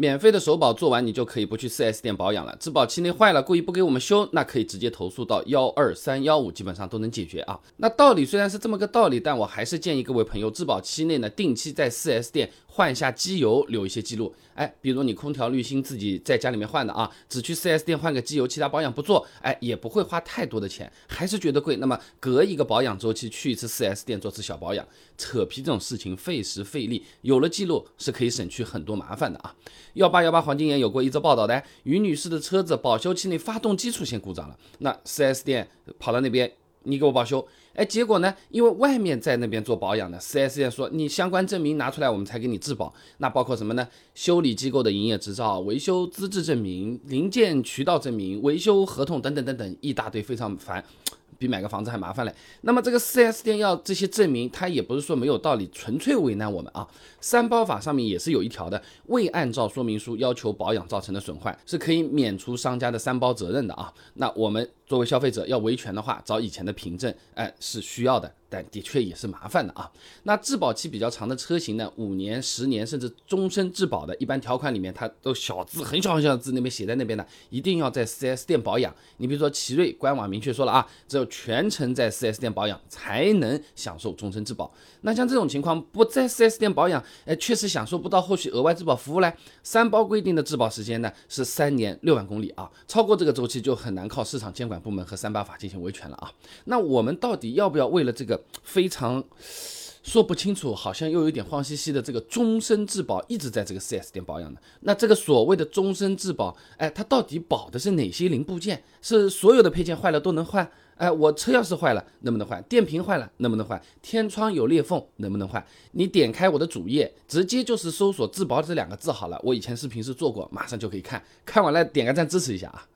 免费的首保做完，你就可以不去 4S 店保养了。质保期内坏了，故意不给我们修，那可以直接投诉到幺二三幺五，基本上都能解决啊。那道理虽然是这么个道理，但我还是建议各位朋友，质保期内呢，定期在 4S 店换一下机油，留一些记录。哎，比如你空调滤芯自己在家里面换的啊，只去 4S 店换个机油，其他保养不做，哎，也不会花太多的钱，还是觉得贵。那么隔一个保养周期去一次 4S 店做次小保养，扯皮这种事情费时费力，有了记录是可以省去很多麻烦的啊。幺八幺八黄金眼有过一则报道的，于女士的车子保修期内发动机出现故障了，那 4S 店跑到那边。你给我保修，哎，结果呢？因为外面在那边做保养的，4S 店说你相关证明拿出来，我们才给你质保。那包括什么呢？修理机构的营业执照、维修资质证明、零件渠道证明、维修合同等等等等，一大堆，非常烦。比买个房子还麻烦嘞。那么这个四 S 店要这些证明，他也不是说没有道理，纯粹为难我们啊。三包法上面也是有一条的，未按照说明书要求保养造成的损坏，是可以免除商家的三包责任的啊。那我们作为消费者要维权的话，找以前的凭证，哎，是需要的。但的确也是麻烦的啊。那质保期比较长的车型呢，五年、十年甚至终身质保的，一般条款里面它都小字很小很小的字那边写在那边的，一定要在 4S 店保养。你比如说奇瑞官网明确说了啊，只有全程在 4S 店保养才能享受终身质保。那像这种情况不在 4S 店保养，哎，确实享受不到后续额外质保服务嘞。三包规定的质保时间呢是三年六万公里啊，超过这个周期就很难靠市场监管部门和三八法进行维权了啊。那我们到底要不要为了这个？非常说不清楚，好像又有点慌兮兮的。这个终身质保一直在这个 4S 店保养的，那这个所谓的终身质保，哎，它到底保的是哪些零部件？是所有的配件坏了都能换？哎，我车钥匙坏了能不能换？电瓶坏了能不能换？天窗有裂缝能不能换？你点开我的主页，直接就是搜索“质保”这两个字好了。我以前视频是做过，马上就可以看看完了点个赞支持一下啊。